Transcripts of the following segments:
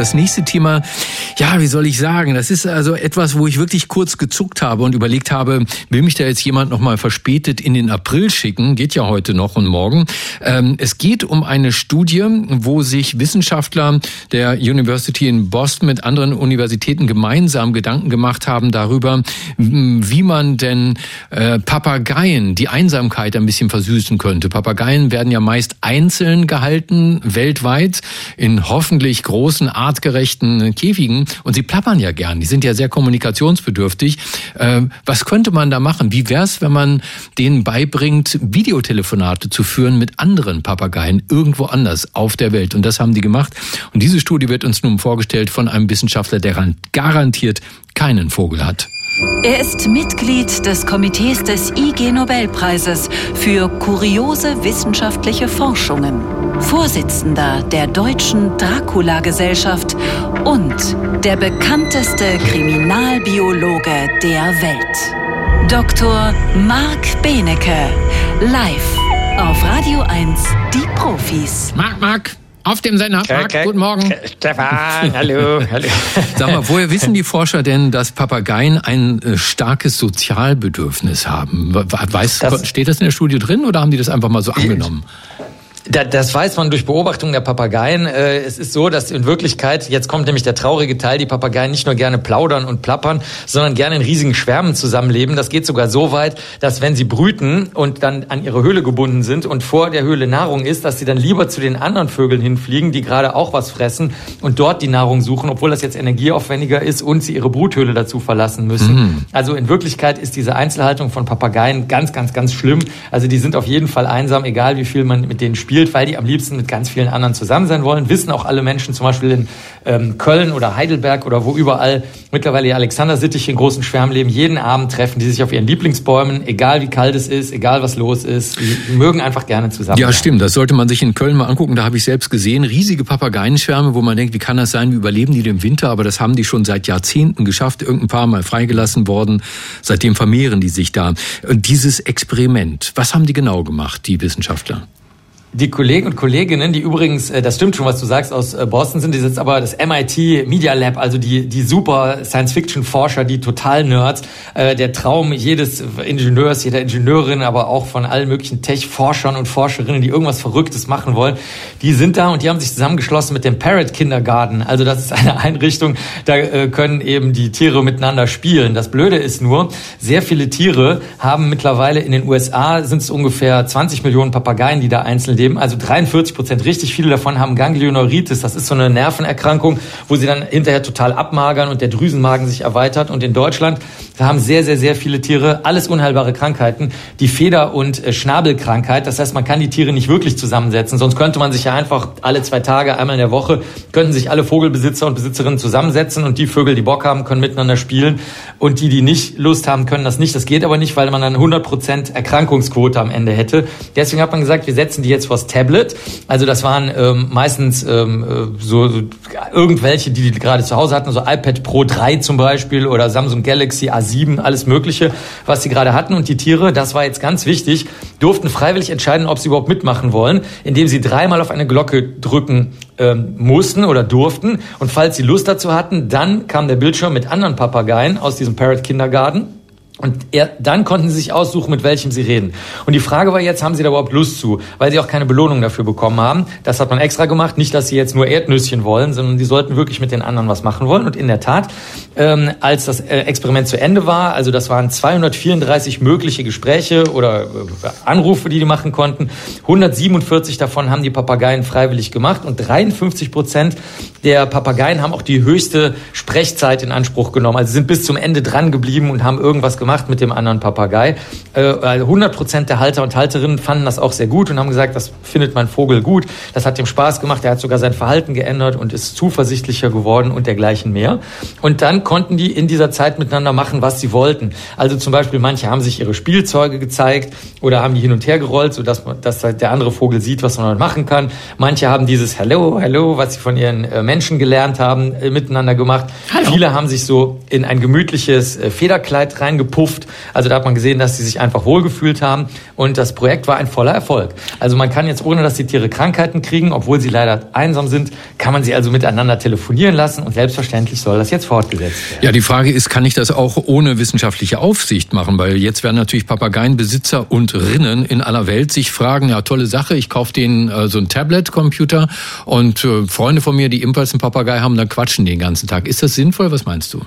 Das nächste Thema, ja, wie soll ich sagen, das ist also etwas, wo ich wirklich kurz gezuckt habe und überlegt habe, will mich da jetzt jemand nochmal verspätet in den April schicken? Geht ja heute noch und morgen. Ähm, es geht um eine Studie, wo sich Wissenschaftler der University in Boston mit anderen Universitäten gemeinsam Gedanken gemacht haben darüber, wie man denn äh, Papageien die Einsamkeit ein bisschen versüßen könnte. Papageien werden ja meist einzeln gehalten, weltweit, in hoffentlich großen, artgerechten Käfigen. Und sie plappern ja gern. Die sind ja sehr kommunikationsbedürftig. Äh, was könnte man da machen? Wie wäre es, wenn man denen beibringt, Videotelefonate zu führen mit anderen Papageien irgendwo anders auf der Welt? Und das haben die gemacht. Und diese Studie wird uns nun vorgestellt von einem Wissenschaftler, der garantiert keinen Vogel hat. Er ist Mitglied des Komitees des IG Nobelpreises für kuriose wissenschaftliche Forschungen, Vorsitzender der Deutschen Dracula-Gesellschaft und der bekannteste Kriminalbiologe der Welt. Dr. Marc Benecke, live auf Radio 1, die Profis. Marc, Marc, auf dem Sender. Marc, guten Morgen. Stefan, hallo, hallo. Sag mal, woher wissen die Forscher denn, dass Papageien ein äh, starkes Sozialbedürfnis haben? Weiß, das, steht das in der Studie drin oder haben die das einfach mal so angenommen? Das weiß man durch Beobachtung der Papageien. Äh, es ist so, dass in Wirklichkeit, jetzt kommt nämlich der traurige Teil, die Papageien nicht nur gerne plaudern und plappern, sondern gerne in riesigen Schwärmen zusammenleben. Das geht sogar so weit, dass wenn sie brüten und dann an ihre Höhle gebunden sind und vor der Höhle Nahrung ist, dass sie dann lieber zu den anderen Vögeln hinfliegen, die gerade auch was fressen und dort die Nahrung suchen, obwohl das jetzt energieaufwendiger ist und sie ihre Bruthöhle dazu verlassen müssen. Mhm. Also in Wirklichkeit ist diese Einzelhaltung von Papageien ganz, ganz, ganz schlimm. Also die sind auf jeden Fall einsam, egal wie viel man mit denen spielt spielt, weil die am liebsten mit ganz vielen anderen zusammen sein wollen. Wissen auch alle Menschen, zum Beispiel in ähm, Köln oder Heidelberg oder wo überall mittlerweile die Alexander-Sittich in großen Schwärmen leben. Jeden Abend treffen die sich auf ihren Lieblingsbäumen, egal wie kalt es ist, egal was los ist. Die mögen einfach gerne zusammen. Ja, stimmt. Das sollte man sich in Köln mal angucken. Da habe ich selbst gesehen. Riesige Papageienschwärme, wo man denkt, wie kann das sein? Wie überleben die den Winter? Aber das haben die schon seit Jahrzehnten geschafft. Irgendein paar Mal freigelassen worden. Seitdem vermehren die sich da. Und dieses Experiment, was haben die genau gemacht, die Wissenschaftler? Die Kollegen und Kolleginnen, die übrigens, äh, das stimmt schon, was du sagst, aus äh, Boston sind, die jetzt aber das MIT Media Lab, also die, die super Science-Fiction-Forscher, die Total-Nerds, äh, der Traum jedes Ingenieurs, jeder Ingenieurin, aber auch von allen möglichen Tech-Forschern und Forscherinnen, die irgendwas Verrücktes machen wollen, die sind da und die haben sich zusammengeschlossen mit dem Parrot Kindergarten. Also das ist eine Einrichtung, da können eben die Tiere miteinander spielen. Das Blöde ist nur, sehr viele Tiere haben mittlerweile in den USA sind es ungefähr 20 Millionen Papageien, die da einzeln leben, also 43 Prozent, richtig viele davon haben Ganglioneuritis. Das ist so eine Nervenerkrankung, wo sie dann hinterher total abmagern und der Drüsenmagen sich erweitert. Und in Deutschland haben sehr, sehr, sehr viele Tiere alles unheilbare Krankheiten. Die Feder- und äh, Schnabelkrankheit. Das heißt, man kann die Tiere nicht wirklich zusammensetzen. Sonst könnte man sich ja einfach alle zwei Tage, einmal in der Woche, könnten sich alle Vogelbesitzer und Besitzerinnen zusammensetzen und die Vögel, die Bock haben, können miteinander spielen. Und die, die nicht Lust haben, können das nicht. Das geht aber nicht, weil man dann 100 Prozent Erkrankungsquote am Ende hätte. Deswegen hat man gesagt, wir setzen die jetzt vors Tablet. Also das waren ähm, meistens ähm, äh, so, so irgendwelche, die die gerade zu Hause hatten, so iPad Pro 3 zum Beispiel oder Samsung Galaxy A7, alles Mögliche, was sie gerade hatten. Und die Tiere, das war jetzt ganz wichtig, durften freiwillig entscheiden, ob sie überhaupt mitmachen wollen, indem sie dreimal auf eine Glocke drücken ähm, mussten oder durften. Und falls sie Lust dazu hatten, dann kam der Bildschirm mit anderen Papageien aus diesem Parrot Kindergarten und er, dann konnten sie sich aussuchen, mit welchem sie reden. Und die Frage war jetzt, haben sie da überhaupt Lust zu? Weil sie auch keine Belohnung dafür bekommen haben. Das hat man extra gemacht. Nicht, dass sie jetzt nur Erdnüsschen wollen, sondern die sollten wirklich mit den anderen was machen wollen. Und in der Tat, ähm, als das äh, Experiment zu Ende war, also das waren 234 mögliche Gespräche oder äh, Anrufe, die die machen konnten. 147 davon haben die Papageien freiwillig gemacht und 53 Prozent der Papageien haben auch die höchste Sprechzeit in Anspruch genommen. Also sind bis zum Ende dran geblieben und haben irgendwas gemacht gemacht mit dem anderen Papagei. 100 äh, Prozent der Halter und Halterinnen fanden das auch sehr gut und haben gesagt, das findet mein Vogel gut. Das hat ihm Spaß gemacht. Er hat sogar sein Verhalten geändert und ist zuversichtlicher geworden und dergleichen mehr. Und dann konnten die in dieser Zeit miteinander machen, was sie wollten. Also zum Beispiel manche haben sich ihre Spielzeuge gezeigt oder haben die hin und her gerollt, sodass dass der andere Vogel sieht, was man machen kann. Manche haben dieses Hello, Hello, was sie von ihren äh, Menschen gelernt haben, äh, miteinander gemacht. Hallo. Viele haben sich so in ein gemütliches Federkleid reingepumpt verpufft. Also da hat man gesehen, dass sie sich einfach wohlgefühlt haben und das Projekt war ein voller Erfolg. Also man kann jetzt, ohne dass die Tiere Krankheiten kriegen, obwohl sie leider einsam sind, kann man sie also miteinander telefonieren lassen und selbstverständlich soll das jetzt fortgesetzt werden. Ja, die Frage ist, kann ich das auch ohne wissenschaftliche Aufsicht machen? Weil jetzt werden natürlich Papageienbesitzer und Rinnen in aller Welt sich fragen, ja, tolle Sache, ich kaufe denen äh, so ein Tablet-Computer und äh, Freunde von mir, die ebenfalls einen Papagei haben, dann quatschen den ganzen Tag. Ist das sinnvoll? Was meinst du?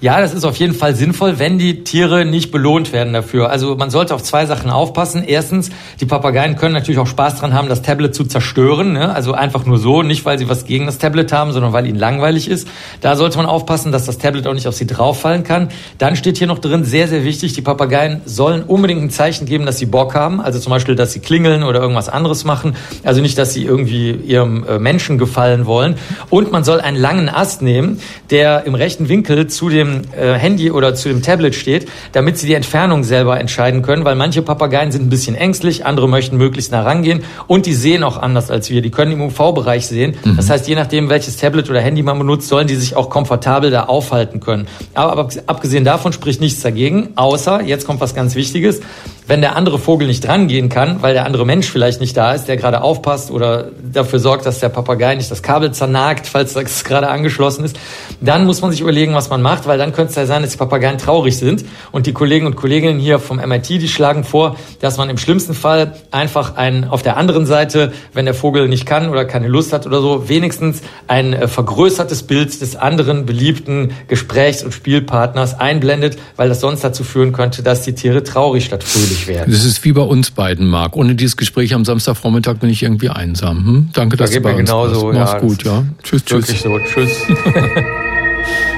Ja, das ist auf jeden Fall sinnvoll, wenn die Tiere nicht belohnt werden dafür. Also man sollte auf zwei Sachen aufpassen. Erstens, die Papageien können natürlich auch Spaß dran haben, das Tablet zu zerstören. Ne? Also einfach nur so, nicht weil sie was gegen das Tablet haben, sondern weil ihnen langweilig ist. Da sollte man aufpassen, dass das Tablet auch nicht auf sie drauffallen kann. Dann steht hier noch drin, sehr, sehr wichtig, die Papageien sollen unbedingt ein Zeichen geben, dass sie Bock haben. Also zum Beispiel, dass sie klingeln oder irgendwas anderes machen. Also nicht, dass sie irgendwie ihrem äh, Menschen gefallen wollen. Und man soll einen langen Ast nehmen, der im rechten Winkel zu dem dem äh, Handy oder zu dem Tablet steht, damit sie die Entfernung selber entscheiden können, weil manche Papageien sind ein bisschen ängstlich, andere möchten möglichst nah rangehen und die sehen auch anders als wir. Die können im UV-Bereich sehen. Mhm. Das heißt, je nachdem, welches Tablet oder Handy man benutzt, sollen die sich auch komfortabel da aufhalten können. Aber abgesehen davon spricht nichts dagegen, außer, jetzt kommt was ganz Wichtiges, wenn der andere Vogel nicht rangehen kann, weil der andere Mensch vielleicht nicht da ist, der gerade aufpasst oder dafür sorgt, dass der Papagei nicht das Kabel zernagt, falls das gerade angeschlossen ist, dann muss man sich überlegen, was man macht, weil dann könnte es ja sein, dass die Papageien traurig sind. Und die Kollegen und Kolleginnen hier vom MIT, die schlagen vor, dass man im schlimmsten Fall einfach ein, auf der anderen Seite, wenn der Vogel nicht kann oder keine Lust hat oder so, wenigstens ein äh, vergrößertes Bild des anderen beliebten Gesprächs- und Spielpartners einblendet, weil das sonst dazu führen könnte, dass die Tiere traurig statt fröhlich werden. Das ist wie bei uns beiden, Marc. Ohne dieses Gespräch am Samstagvormittag bin ich irgendwie einsam. Hm? Danke, dass da du bei uns genauso, warst. Mach's ja, gut, ja. Tschüss, tschüss. So. Tschüss.